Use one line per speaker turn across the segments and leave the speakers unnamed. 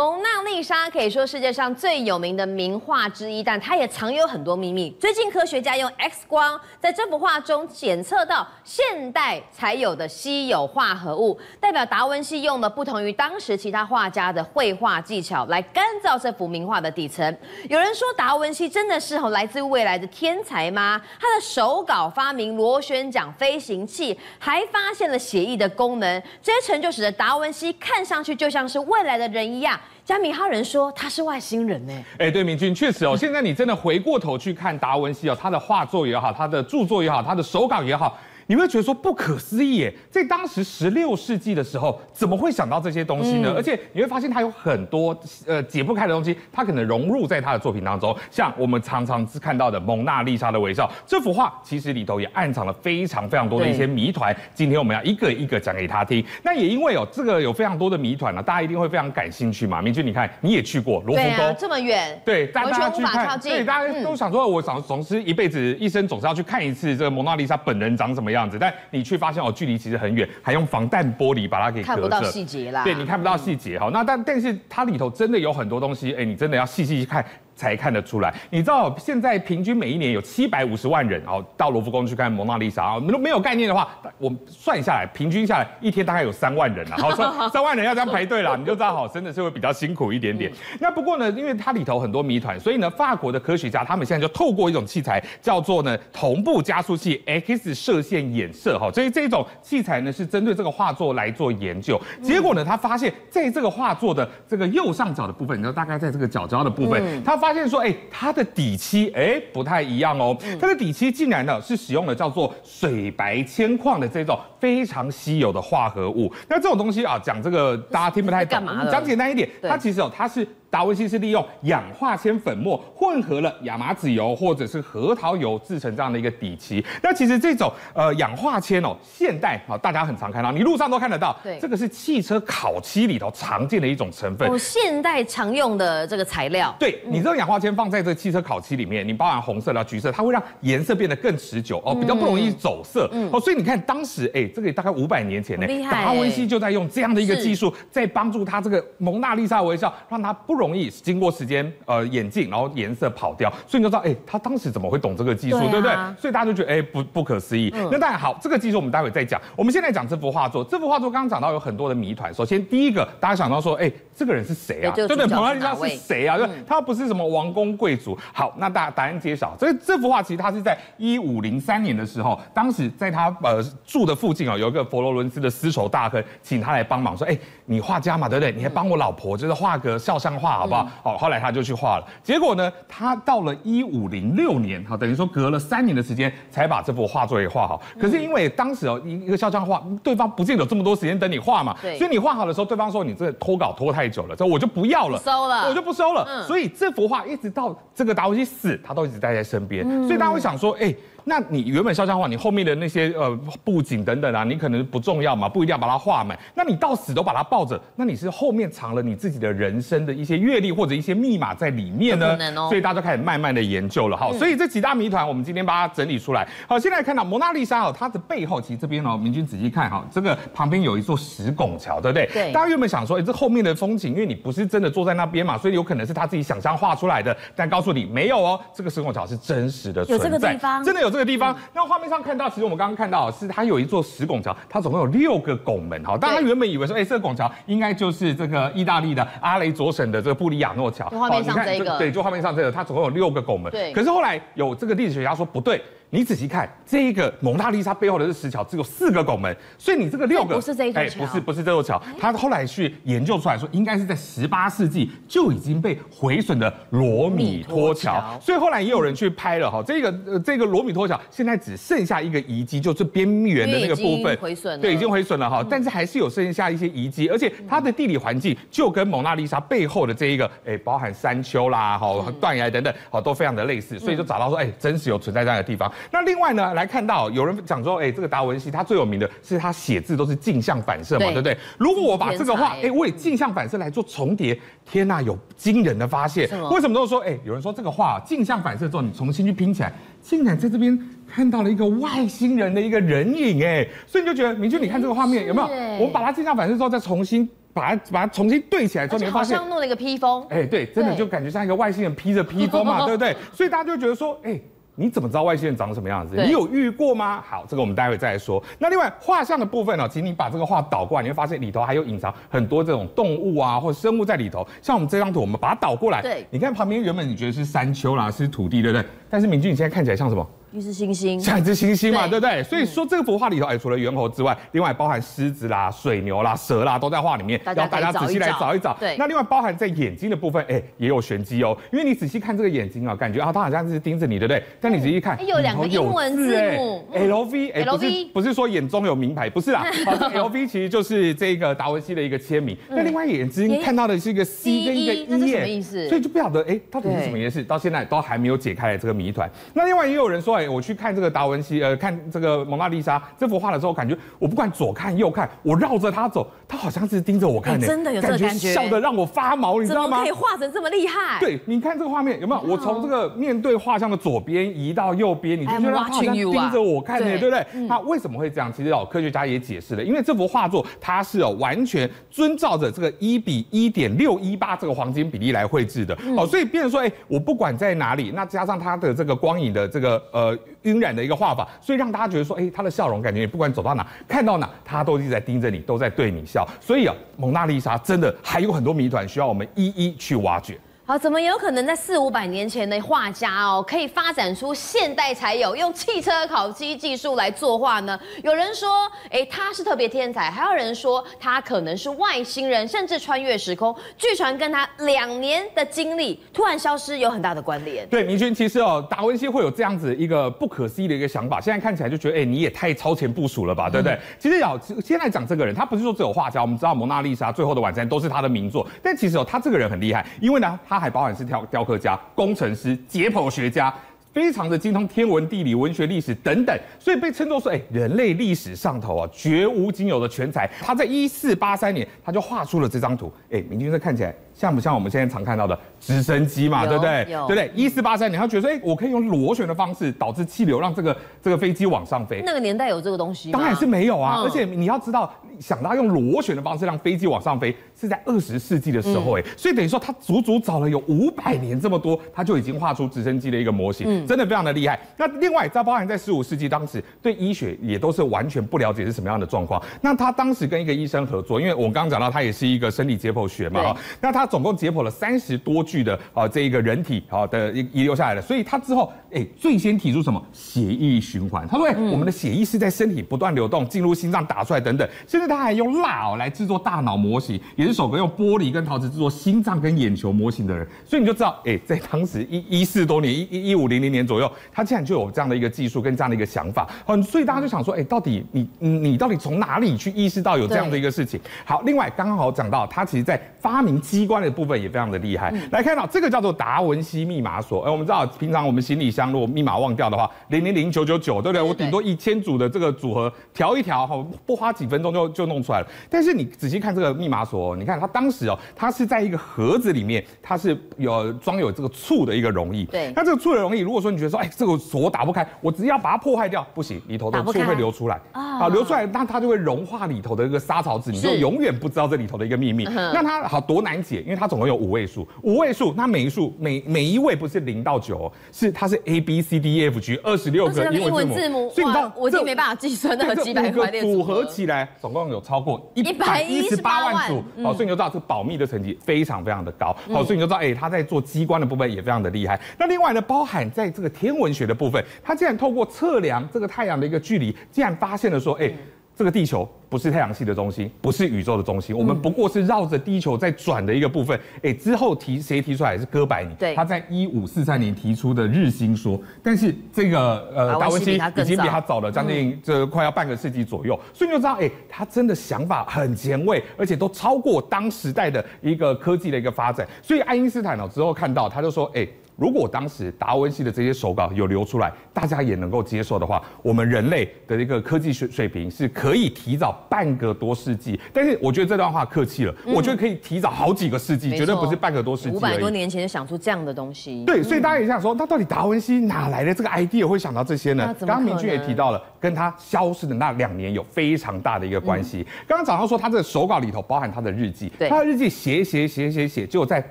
蒙娜丽莎可以说世界上最有名的名画之一，但它也藏有很多秘密。最近科学家用 X 光在这幅画中检测到现代才有的稀有化合物，代表达文西用了不同于当时其他画家的绘画技巧来干燥这幅名画的底层。有人说达文西真的是来自未来的天才吗？他的手稿发明螺旋桨飞行器，还发现了写意的功能，这些成就使得达文西看上去就像是未来的人一样。加米哈人说他是外星人呢。
哎，对，明君确实哦。现在你真的回过头去看达文西哦，他的画作也好，他的著作也好，他的手稿也好。你会觉得说不可思议耶，在当时十六世纪的时候，怎么会想到这些东西呢？嗯、而且你会发现他有很多呃解不开的东西，他可能融入在他的作品当中。像我们常常看到的《蒙娜丽莎的微笑》这幅画，其实里头也暗藏了非常非常多的一些谜团。今天我们要一个一个讲给他听。那也因为有这个有非常多的谜团呢，大家一定会非常感兴趣嘛。明君，你看你也去过罗浮宫，
这么远，
对，大家去看，对，大家都想说，我想总是一辈子一生总是要去看一次这个蒙娜丽莎本人长什么样子，但你却。发现哦，距离其实很远，还用防弹玻璃把它给隔着，
看不到细节啦。
对，你看不到细节哈。那但但是它里头真的有很多东西，哎，你真的要细细看。才看得出来，你知道现在平均每一年有七百五十万人哦到罗浮宫去看蒙娜丽莎啊，如果没有概念的话，我算下来，平均下来一天大概有三万人啊，好，三三万人要这样排队了，你就知道好，真的是会比较辛苦一点点。那不过呢，因为它里头很多谜团，所以呢，法国的科学家他们现在就透过一种器材叫做呢同步加速器 X 射线衍射哈，所以这种器材呢是针对这个画作来做研究。结果呢，他发现在这个画作的这个右上角的部分，你知道大概在这个角角的部分，他发发现说，哎，它的底漆，哎，不太一样哦。它的底漆竟然呢是使用了叫做水白铅矿的这种非常稀有的化合物。那这种东西啊，讲这个大家听不太懂。讲简单一点，它其实哦，它是。达文西是利用氧化铅粉末混合了亚麻籽油或者是核桃油制成这样的一个底漆。那其实这种呃氧化铅哦，现代啊大家很常看到，你路上都看得到。对，这个是汽车烤漆里头常见的一种成分。
哦，现代常用的这个材料。
对，你这个氧化铅放在这个汽车烤漆里面，你包含红色的、橘色，它会让颜色变得更持久哦，比较不容易走色。嗯。哦，所以你看当时哎，这个大概五百年前呢，达文西就在用这样的一个技术，在帮助他这个蒙娜丽莎微笑，让它不。容易经过时间，呃，演进，然后颜色跑掉，所以你就知道，哎，他当时怎么会懂这个技术，对，啊、对不对？所以大家就觉得，哎，不不可思议。嗯、那当然好，这个技术我们待会再讲。我们现在讲这幅画作，这幅画作刚刚讲到有很多的谜团。首先第一个，大家想到说，哎，这个人是谁啊？对不对？蒙娜丽莎是谁啊？对，他不是什么王公贵族。好，那大答案揭晓，这这幅画其实他是在一五零三年的时候，当时在他呃住的附近啊，有一个佛罗伦斯的丝绸大亨，请他来帮忙，说，哎，你画家嘛，对不对？你还帮我老婆就是画个肖像画，好不好？好，后来他就去画了。结果呢，他到了一五零六年，哈，等于说隔了三年的时间才把这幅画作给画好。可是因为当时哦，一一个肖像画，对方不见得有这么多时间等你画嘛，所以你画好的时候，对方说你这拖稿拖太久了，这我就不要了，
收了，
我就不收了。嗯。所以这幅画一直到这个达文西死，他都一直待在身边。嗯。所以大家会想说，哎。那你原本肖像画，你后面的那些呃布景等等啊，你可能不重要嘛，不一定要把它画满。那你到死都把它抱着，那你是后面藏了你自己的人生的一些阅历或者一些密码在里面呢？哦、所以大家就开始慢慢的研究了。哈，所以这几大谜团我们今天把它整理出来。好，现在看到蒙娜丽莎哦，它的背后其实这边哦，明君仔细看哈，这个旁边有一座石拱桥，对不对？对。大家原本想说，哎，这后面的风景，因为你不是真的坐在那边嘛，所以有可能是他自己想象画出来的。但告诉你，没有哦，这个石拱桥是真实的存在，有这个地方，真的有这个地方。那、嗯画面上看到，其实我们刚刚看到是它有一座石拱桥，它总共有六个拱门哈。大家原本以为说，哎，这个拱桥应该就是这个意大利的阿雷佐省的这个布里亚诺桥。
画面上这个，
对，就画面上这个，它总共有六个拱门。对。可是后来有这个历史学家说不对。你仔细看，这一个蒙娜丽莎背后的这石桥只有四个拱门，所以你这个六个
不是这一座桥，
不是不是这座桥，他后来去研究出来说，应该是在十八世纪就已经被毁损的罗米托桥，所以后来也有人去拍了哈，这个呃这个罗米托桥现在只剩下一个遗迹，就是边缘的那个部分。
毁损，
对，已经毁损了哈，但是还是有剩下一些遗迹，而且它的地理环境就跟蒙娜丽莎背后的这一个哎，包含山丘啦、哈断崖等等，好都非常的类似，所以就找到说，哎，真实有存在这样的地方。那另外呢，来看到有人讲说，哎，这个达文西他最有名的是他写字都是镜像反射嘛，对，不对？如果我把这个画，哎，我以镜像反射来做重叠，天呐，有惊人的发现。为什么都说？哎，有人说这个画镜像反射之后，你重新去拼起来，竟然在这边看到了一个外星人的一个人影，哎，所以你就觉得明君，你看这个画面有没有？我们把它镜像反射之后再重新。把它把它重新对起来之后，你会发现
好像弄了一个披风。
哎，对，真的就感觉像一个外星人披着披风嘛，对不对？所以大家就会觉得说，哎。你怎么知道外星人长什么样子？你有遇过吗？好，这个我们待会再来说。那另外画像的部分呢，请你把这个画倒过来，你会发现里头还有隐藏很多这种动物啊或者生物在里头。像我们这张图，我们把它倒过来，对，你看旁边原本你觉得是山丘啦，是土地，对不对？但是明君，你现在看起来像什么？
一只猩猩，
像一只猩猩嘛，对不对？所以说这个幅画里头，哎，除了猿猴之外，另外包含狮子啦、水牛啦、蛇啦，都在画里面，让大家仔细来找一找。对，那另外包含在眼睛的部分，哎，也有玄机哦。因为你仔细看这个眼睛啊，感觉啊，它好像是盯着你，对不对？但你仔细看，
有两个英文字母
，L V，哎，不是不是说眼中有名牌，不是啦，好，L V 其实就是这个达文西的一个签名。那另外眼睛看到的是一个 C 跟一个 E，
什么意思？
所以就不晓得，哎，到底是什么意思？到现在都还没有解开来这个谜团。那另外也有人说，哎，我去看这个达文西，呃，看这个蒙娜丽莎这幅画的时候，感觉我不管左看右看，我绕着他走，他好像是盯着我看的，
真的有这个感觉，
笑得让我发毛，你知道
吗？可以画成这么厉害？
对，你看这个画面有没有？我从这个面对画像的左边移到右边，你就觉得他好像盯着我看的，对不对？那为什么会这样？其实哦，科学家也解释了，因为这幅画作它是哦完全遵照着这个一比一点六一八这个黄金比例来绘制的，哦，所以变成说，哎，我不管在哪里，那加上它的这个光影的这个呃晕染的一个画法。所以让大家觉得说，哎，他的笑容感觉你不管走到哪，看到哪，他都一直在盯着你，都在对你笑。所以啊，蒙娜丽莎真的还有很多谜团需要我们一一去挖掘。
好，怎么有可能在四五百年前的画家哦，可以发展出现代才有用汽车烤漆技术来作画呢？有人说，哎，他是特别天才，还有人说他可能是外星人，甚至穿越时空。据传跟他两年的经历突然消失有很大的关联。
对，明君，其实哦，达文西会有这样子一个不可思议的一个想法，现在看起来就觉得，哎，你也太超前部署了吧，对不对？嗯、其实要现在讲这个人，他不是说只有画家，我们知道蒙娜丽莎、最后的晚餐都是他的名作，但其实哦，他这个人很厉害，因为呢，他。还包含是雕雕刻家、工程师、解剖学家，非常的精通天文、地理、文学、历史等等，所以被称作说，哎，人类历史上头啊绝无仅有的全才。他在一四八三年，他就画出了这张图，哎，明君这看起来。像不像我们现在常看到的直升机嘛？对不对？对不对？一四八三年，他觉得说，哎，我可以用螺旋的方式导致气流，让这个这个飞机往上飞。
那个年代有这个东西吗？
当然是没有啊！而且你要知道，想到用螺旋的方式让飞机往上飞，是在二十世纪的时候，哎，所以等于说他足足找了有五百年这么多，他就已经画出直升机的一个模型，真的非常的厉害。那另外，在包含在十五世纪当时，对医学也都是完全不了解是什么样的状况。那他当时跟一个医生合作，因为我刚刚讲到他也是一个生理解剖学嘛，哈，那他。总共解剖了三十多具的啊，这一个人体啊的遗遗留下来的，所以他之后哎，最先提出什么血液循环？他说，哎，我们的血液是在身体不断流动，进入心脏打出来等等。甚至他还用蜡哦来制作大脑模型，也是首个用玻璃跟陶瓷制作心脏跟眼球模型的人。所以你就知道，哎，在当时一一四多年，一一一五零零年左右，他竟然就有这样的一个技术跟这样的一个想法。嗯，所以大家就想说，哎，到底你你到底从哪里去意识到有这样的一个事情？好，另外刚刚好讲到，他其实在发明机关。的部分也非常的厉害，来看到这个叫做达文西密码锁。哎，我们知道平常我们行李箱如果密码忘掉的话，零零零九九九，对不对？我顶多一千组的这个组合调一调，哈，不花几分钟就就弄出来了。但是你仔细看这个密码锁，你看它当时哦，它是在一个盒子里面，它是有装有这个醋的一个溶液。对，那这个醋的溶液，如果说你觉得说，哎，这个锁打不开，我只要把它破坏掉，不行，里头的醋会流出来。啊，流出来，那它就会融化里头的一个沙草子，你就永远不知道这里头的一个秘密。那它好多难解。因为它总共有五位数，五位数，那每一数每每一位不是零到九，是它是 A B C D E F G 二十六个英文字母，
所以你知道我已经没办法计算那个几百个
组合起来，总共有超过一百一十八万组，好，所以你就知道这个保密的成绩非常非常的高，好，所以你就知道，哎，它在做机关的部分也非常的厉害。那另外呢，包含在这个天文学的部分，他竟然透过测量这个太阳的一个距离，竟然发现了说，哎。这个地球不是太阳系的中心，不是宇宙的中心，我们不过是绕着地球在转的一个部分。哎，之后提谁提出来是哥白尼，对，他在一五四三年提出的日心说，但是这个呃达文西已经比他早了将近这快要半个世纪左右，所以你就知道，哎，他真的想法很前卫，而且都超过当时代的一个科技的一个发展。所以爱因斯坦呢之后看到，他就说，哎。如果当时达文西的这些手稿有流出来，大家也能够接受的话，我们人类的一个科技水水平是可以提早半个多世纪。但是我觉得这段话客气了，嗯、我觉得可以提早好几个世纪，绝对不是半个多世纪。
五百多年前就想出这样的东西，
对，所以大家也想说，那到底达文西哪来的这个 idea 会想到这些呢？刚刚明君也提到了，跟他消失的那两年有非常大的一个关系。刚刚早上说他这个手稿里头包含他的日记，他的日记写写写写写，结果在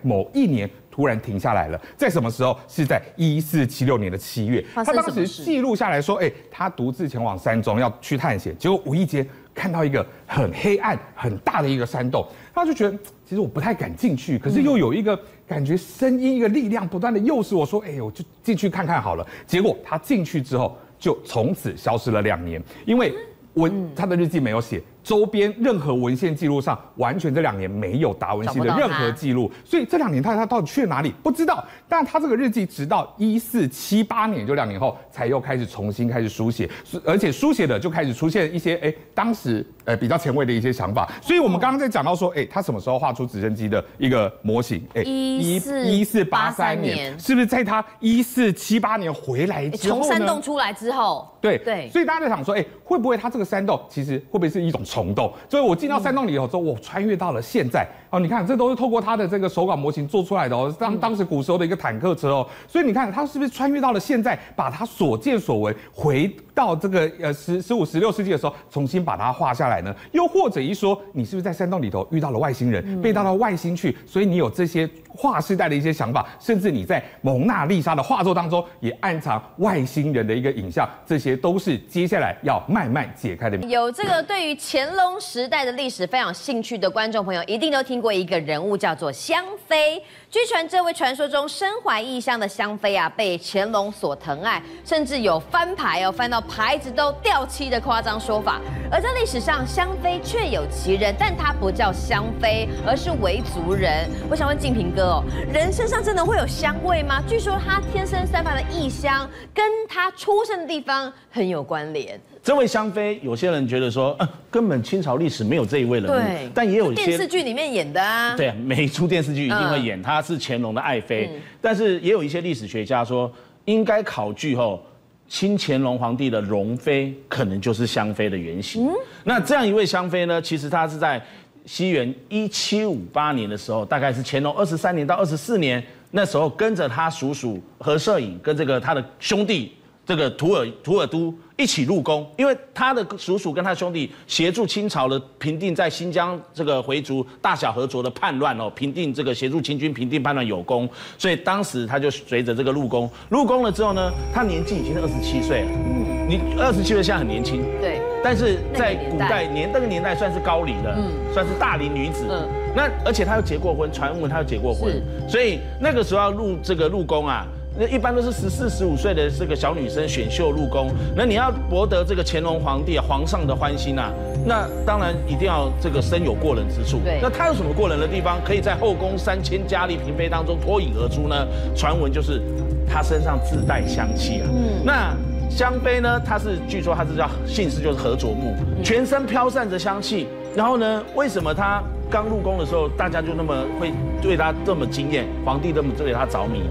某一年。突然停下来了，在什么时候？是在一四七六年的七月，他当时记录下来说，哎，他独自前往山中要去探险，结果无意间看到一个很黑暗、很大的一个山洞，他就觉得 其实我不太敢进去，可是又有一个感觉声音、一个力量不断的诱使我说，哎，我就进去看看好了。结果他进去之后，就从此消失了两年，因为文他的日记没有写。周边任何文献记录上，完全这两年没有达文西的任何记录，所以这两年他他到底去了哪里不知道。但他这个日记直到一四七八年，就两年后才又开始重新开始书写，而且书写的就开始出现一些哎、欸、当时呃比较前卫的一些想法。所以我们刚刚在讲到说，哎、欸，他什么时候画出直升机的一个模型？哎、欸，
一四
一四八三年，是不是在他一四七八年回来之后，从
山洞出来之后？
对对。所以大家在想说，哎、欸，会不会他这个山洞其实会不会是一种虫洞？所以我进到山洞里头之后，我穿越到了现在。哦，你看，这都是透过他的这个手稿模型做出来的哦，当当时古时候的一个坦克车哦，所以你看他是不是穿越到了现在，把他所见所闻回到这个呃十十五十六世纪的时候，重新把它画下来呢？又或者一说，你是不是在山洞里头遇到了外星人，被带到外星去，所以你有这些划时代的一些想法，甚至你在蒙娜丽莎的画作当中也暗藏外星人的一个影像，这些都是接下来要慢慢解开的。
有这个对于乾隆时代的历史非常有兴趣的观众朋友，一定都听过一个人物叫做香妃。据传，这位传说中身怀异香的香妃啊，被乾隆所疼爱，甚至有翻牌哦，翻到牌子都掉漆的夸张说法。而在历史上，香妃确有其人，但她不叫香妃，而是维族人。我想问静平哥哦，人身上真的会有香味吗？据说他天生散发的异香，跟他出生的地方很有关联。
这位香妃，有些人觉得说，呃，根本清朝历史没有这一位人物，对，但也有一些
电视剧里面演的啊。
对，每一出电视剧一定会演，她是乾隆的爱妃。嗯、但是也有一些历史学家说，应该考据后，清乾隆皇帝的容妃可能就是香妃的原型。嗯、那这样一位香妃呢，其实她是在西元一七五八年的时候，大概是乾隆二十三年到二十四年，那时候跟着他叔叔和摄影跟这个他的兄弟。这个图尔图尔都一起入宫，因为他的叔叔跟他兄弟协助清朝的平定在新疆这个回族大小和卓的叛乱哦，平定这个协助清军平定叛乱有功，所以当时他就随着这个入宫，入宫了之后呢，他年纪已经二十七岁了。嗯，你二十七岁现在很年轻，
对，
但是在古代年那个年代算是高龄了，嗯，算是大龄女子。嗯，那而且他又结过婚，传闻他又结过婚，所以那个时候要入这个入宫啊。那一般都是十四、十五岁的这个小女生选秀入宫，那你要博得这个乾隆皇帝啊、皇上的欢心啊，那当然一定要这个身有过人之处。对，那她有什么过人的地方，可以在后宫三千佳丽嫔妃当中脱颖而出呢？传闻就是她身上自带香气啊。嗯，那香妃呢，她是据说她是叫姓氏就是何卓木，全身飘散着香气。然后呢，为什么她？刚入宫的时候，大家就那么会对他这么惊艳，皇帝这么对他着迷。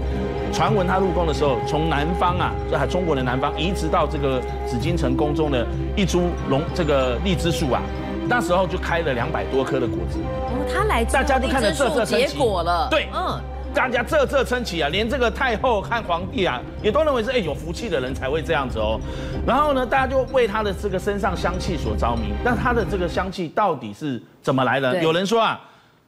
传闻他入宫的时候，从南方啊，这还中国的南方，移植到这个紫禁城宫中的一株龙这个荔枝树啊，那时候就开了两百多颗的果子。
哦，他来大家都看着这这结果了。
对，嗯。大家啧啧称奇啊，连这个太后和皇帝啊，也都认为是哎、欸、有福气的人才会这样子哦。然后呢，大家就为他的这个身上香气所着迷。那他的这个香气到底是怎么来的？有人说啊，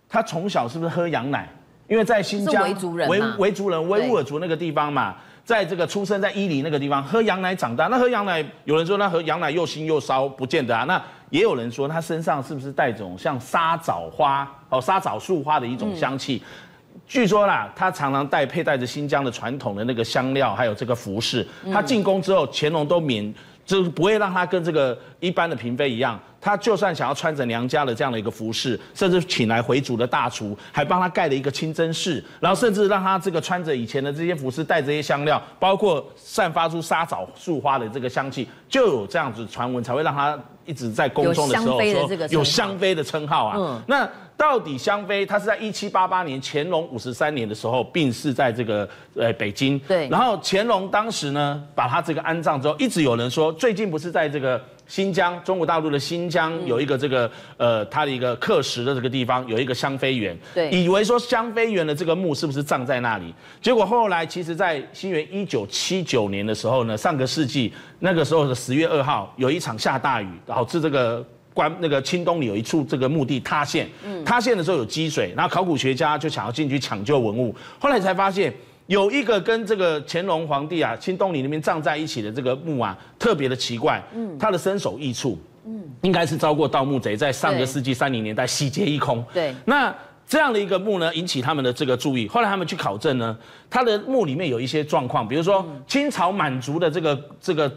他从小是不是喝羊奶？因为在新疆维族人维维族人维吾尔族那个地方嘛，在这个出生在伊犁那个地方喝羊奶长大。那喝羊奶，有人说那喝羊奶又腥又骚，不见得啊。那也有人说他身上是不是带种像沙枣花哦沙枣树花的一种香气？嗯据说啦，他常常带佩戴着新疆的传统的那个香料，还有这个服饰。他进宫之后，乾隆都免，就是不会让他跟这个一般的嫔妃一样。他就算想要穿着娘家的这样的一个服饰，甚至请来回族的大厨，还帮他盖了一个清真寺，然后甚至让他这个穿着以前的这些服饰，带这些香料，包括散发出沙枣树花的这个香气，就有这样子传闻，才会让他一直在宫中的时候说有香妃的称号啊。嗯，那到底香妃她是在一七八八年乾隆五十三年的时候病逝在这个呃北京。
对，
然后乾隆当时呢把她这个安葬之后，一直有人说最近不是在这个。新疆，中国大陆的新疆有一个这个呃，它的一个刻石的这个地方有一个香妃园，
对，
以为说香妃园的这个墓是不是葬在那里？结果后来其实，在西元一九七九年的时候呢，上个世纪那个时候的十月二号，有一场下大雨，导致这个关那个清东里有一处这个墓地塌陷，塌陷的时候有积水，然后考古学家就想要进去抢救文物，后来才发现。有一个跟这个乾隆皇帝啊，清东里那边葬在一起的这个墓啊，特别的奇怪，嗯，它的身首异处，嗯，应该是遭过盗墓贼在上个世纪三零年代洗劫一空，
对，
那这样的一个墓呢，引起他们的这个注意，后来他们去考证呢，他的墓里面有一些状况，比如说清朝满族的这个这个。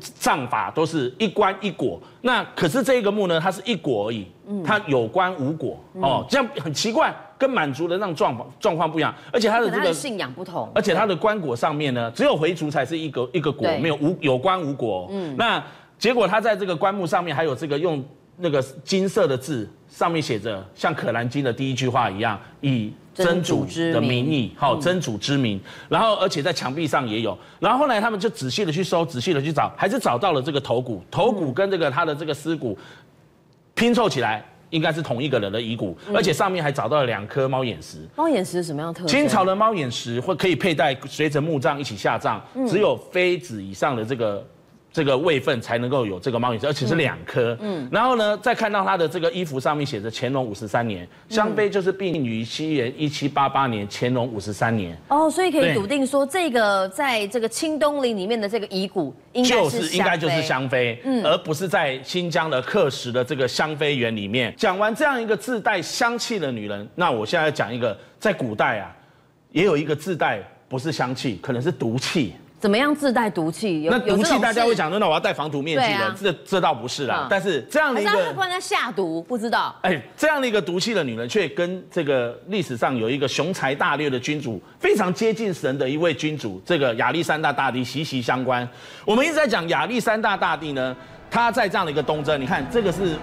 葬法都是一棺一椁，那可是这个墓呢，它是一椁而已，它有棺无椁哦，这样很奇怪，跟满族的那种状况状况不一样，而且它的这个
信仰不同，
而且它的棺椁上面呢，只有回族才是一个一个椁，没有无有棺无椁，嗯，那结果他在这个棺木上面还有这个用那个金色的字，上面写着像《可兰经》的第一句话一样，以。真主的名义，好，真主之名，然后而且在墙壁上也有，然后后来他们就仔细的去搜，仔细的去找，还是找到了这个头骨，头骨跟这个他的这个尸骨拼凑起来，应该是同一个人的遗骨，而且上面还找到了两颗猫眼石。
猫眼石是什么样特征？
清朝的猫眼石会可以佩戴，随着墓葬一起下葬，只有妃子以上的这个。这个位份才能够有这个猫眼石，而且是两颗。嗯，然后呢，再看到他的这个衣服上面写着乾隆五十三年，香妃就是病于西元一七八八年，乾隆五十三年。
哦，所以可以笃定说，这个在这个清东陵里面的这个遗骨，应该是
就是应该就是香妃，嗯，而不是在新疆的克什的这个香妃园里面。讲完这样一个自带香气的女人，那我现在讲一个，在古代啊，也有一个自带不是香气，可能是毒气。
怎么样自带毒气？
那毒气大家会讲说，那我要戴防毒面具了。这这倒不是啦，但是这样的一
个，下毒不知道。
哎，这样的一个毒气的女人，却跟这个历史上有一个雄才大略的君主，非常接近神的一位君主，这个亚历山大大帝息息相关。我们一直在讲亚历山大大帝呢，他在这样的一个东征，你看这个是。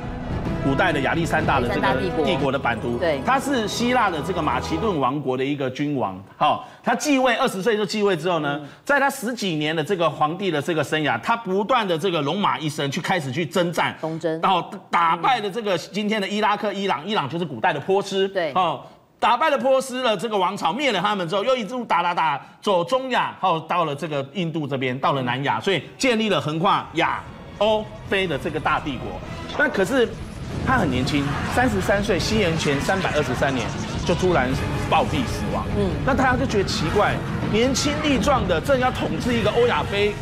古代的亚历山大的这个帝国。的版图，对，他是希腊的这个马其顿王国的一个君王。好，他继位二十岁就继位之后呢，在他十几年的这个皇帝的这个生涯，他不断的这个戎马一生去开始去征战，
东征，
然后打败了这个今天的伊拉克、伊朗，伊朗就是古代的波斯，
对，
哦，打败了波斯了这个王朝，灭了他们之后，又一路打打打，走中亚，后到了这个印度这边，到了南亚，所以建立了横跨亚欧非的这个大帝国。那可是。他很年轻，三十三岁，西元前三百二十三年就突然暴毙死亡。嗯，那大家就觉得奇怪，年轻力壮的，正要统治一个欧亚非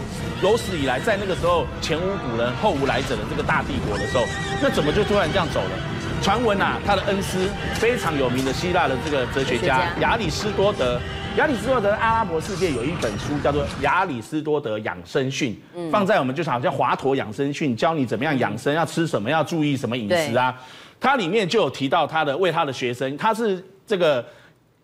有史以来在那个时候前无古人后无来者的这个大帝国的时候，那怎么就突然这样走了？传闻啊，他的恩师非常有名的希腊的这个哲学家亚里士多德。亚里士多德阿拉伯世界有一本书叫做《亚里士多德养生训》，放在我们就好像华佗养生训，教你怎么样养生，要吃什么，要注意什么饮食啊。它里面就有提到他的为他的学生，他是这个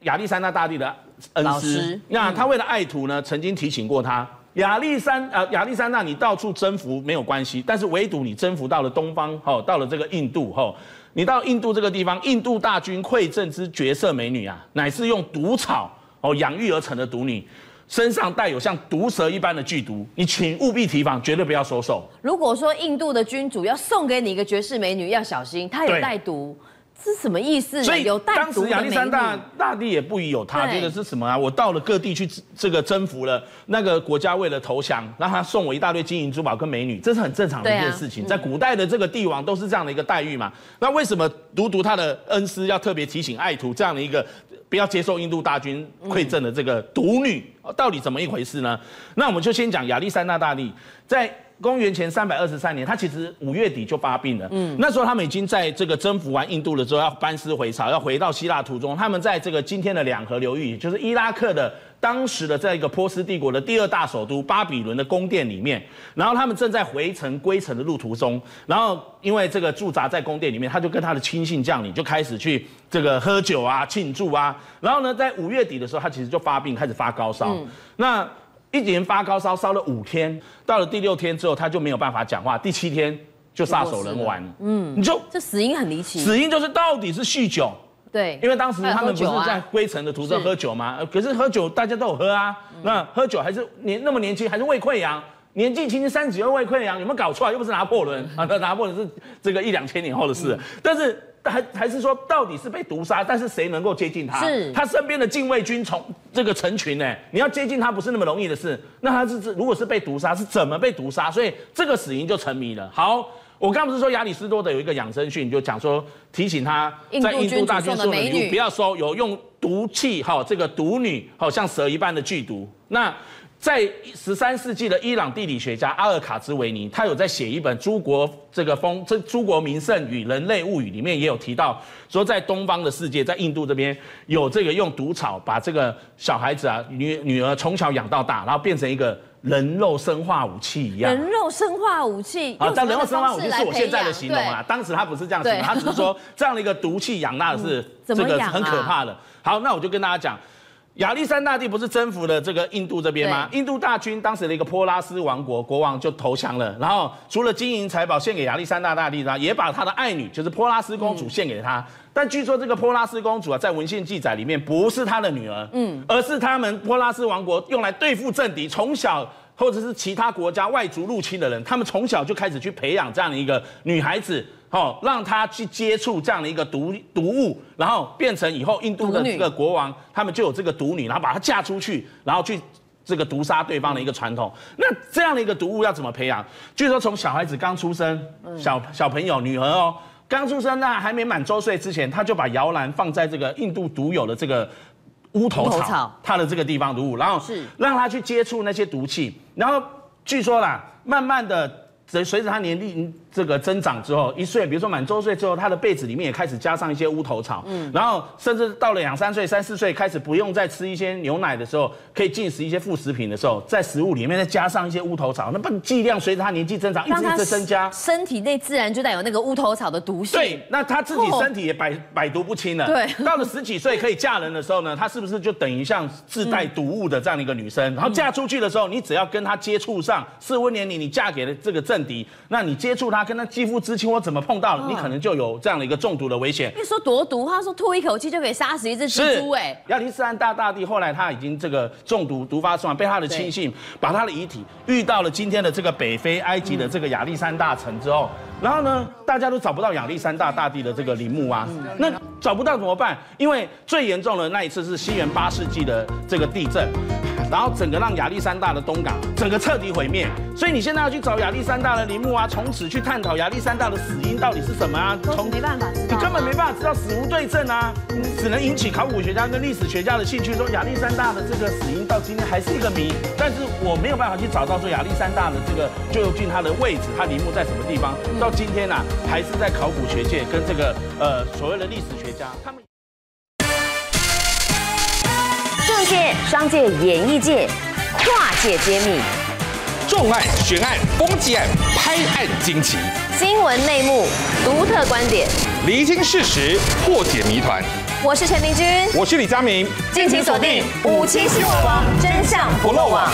亚历山大大帝的恩师。那他为了爱徒呢，曾经提醒过他：亚历山呃亚历山大，你到处征服没有关系，但是唯独你征服到了东方，哦，到了这个印度后，你到印度这个地方，印度大军馈赠之绝色美女啊，乃是用毒草。哦，养育而成的毒女，身上带有像毒蛇一般的剧毒，你请务必提防，绝对不要收受。
如果说印度的君主要送给你一个绝世美女，要小心，她有带毒。是什么意思？
所以有当时亚历山大大帝也不疑有他，这个是什么啊？我到了各地去这个征服了那个国家，为了投降，让他送我一大堆金银珠宝跟美女，这是很正常的一件事情。在古代的这个帝王都是这样的一个待遇嘛。那为什么独独他的恩师要特别提醒爱徒这样的一个不要接受印度大军馈赠的这个毒女，到底怎么一回事呢？那我们就先讲亚历山大大帝在。公元前三百二十三年，他其实五月底就发病了。嗯，那时候他们已经在这个征服完印度了之后，要班师回朝，要回到希腊途中。他们在这个今天的两河流域，就是伊拉克的当时的这个波斯帝国的第二大首都巴比伦的宫殿里面。然后他们正在回城归城的路途中。然后因为这个驻扎在宫殿里面，他就跟他的亲信将领就开始去这个喝酒啊、庆祝啊。然后呢，在五月底的时候，他其实就发病，开始发高烧。嗯，那。一连发高烧，烧了五天，到了第六天之后，他就没有办法讲话。第七天就撒手人寰。嗯，你就
这死因很离奇。
死因就是到底是酗酒。
对，
因为当时他们不是在归程的途中喝酒吗？可是喝酒大家都有喝啊。那喝酒还是年那么年轻，还是胃溃疡，年纪轻轻三十几又胃溃疡，有没有搞错？又不是拿破仑啊，那拿破仑是这个一两千年后的事。但是还还是说，到底是被毒杀？但是谁能够接近他？
是
他身边的禁卫军从这个成群呢？你要接近他不是那么容易的事。那他是如果是被毒杀，是怎么被毒杀？所以这个死因就成谜了。好。我刚不是说亚里士多德有一个养生训，就讲说提醒他在印度大军送的礼物不要收，有用毒气哈，这个毒女好像蛇一般的剧毒。那在十三世纪的伊朗地理学家阿尔卡兹维尼，他有在写一本《诸国这个风这诸国名胜与人类物语》里面也有提到，说在东方的世界，在印度这边有这个用毒草把这个小孩子啊女女儿从小养到大，然后变成一个。人肉生化武器一样，
人肉生化武器
啊！但人肉生化武器是我现在的形容啊，当时他不是这样形容，他只是说这样的一个毒气养大的是 这个很可怕的。好，那我就跟大家讲，亚历山大帝不是征服了这个印度这边吗？印度大军当时的一个波拉斯王国国王就投降了，然后除了金银财宝献给亚历山大大帝呢，也把他的爱女就是波拉斯公主献给他。但据说这个波拉斯公主啊，在文献记载里面不是他的女儿，嗯，而是他们波拉斯王国用来对付政敌，从小或者是其他国家外族入侵的人，他们从小就开始去培养这样的一个女孩子，好，让她去接触这样的一个毒毒物，然后变成以后印度的这个国王，他们就有这个毒女，然后把她嫁出去，然后去这个毒杀对方的一个传统。那这样的一个毒物要怎么培养？据说从小孩子刚出生，小小朋友女儿哦。刚出生那还没满周岁之前，他就把摇篮放在这个印度独有的这个乌头草，它的这个地方毒物，然后是让他去接触那些毒气，然后据说啦，慢慢的随随着他年龄。这个增长之后，一岁，比如说满周岁之后，他的被子里面也开始加上一些乌头草，嗯，然后甚至到了两三岁、三四岁，开始不用再吃一些牛奶的时候，可以进食一些副食品的时候，在食物里面再加上一些乌头草，那不剂量随着他年纪增长一直一直增加，
身体内自然就带有那个乌头草的毒性。
对，那他自己身体也百百毒不侵了。对，到了十几岁可以嫁人的时候呢，他是不是就等于像自带毒物的这样的一个女生？然后嫁出去的时候，你只要跟他接触上，适婚年龄你嫁给了这个政敌，那你接触他，跟他肌肤之亲我怎么碰到了？你可能就有这样的一个中毒的危险。
你说多毒，他说吐一口气就可以杀死一只蜘蛛。哎，
亚历山大大帝后来他已经这个中毒毒发身亡，被他的亲信把他的遗体遇到了今天的这个北非埃及的这个亚历山大城之后，然后呢，大家都找不到亚历山大大帝的这个陵墓啊。那找不到怎么办？因为最严重的那一次是西元八世纪的这个地震。然后整个让亚历山大的东港整个彻底毁灭，所以你现在要去找亚历山大的陵墓啊，从此去探讨亚历山大的死因到底是什么啊？从
没办法知道，
你根本没办法知道死无对证啊，只能引起考古学家跟历史学家的兴趣，说亚历山大的这个死因到今天还是一个谜。但是我没有办法去找到说亚历山大的这个究竟他的位置，他陵墓在什么地方？到今天啊，还是在考古学界跟这个呃所谓的历史学家他
们。商界、演艺界，跨界揭秘，
重案、悬案、攻击案、拍案惊奇，
新闻内幕、独特观点，
厘清事实，破解谜团。
我是陈明君，
我是李佳明，
敬请锁定《五七新闻网》，真相不漏网。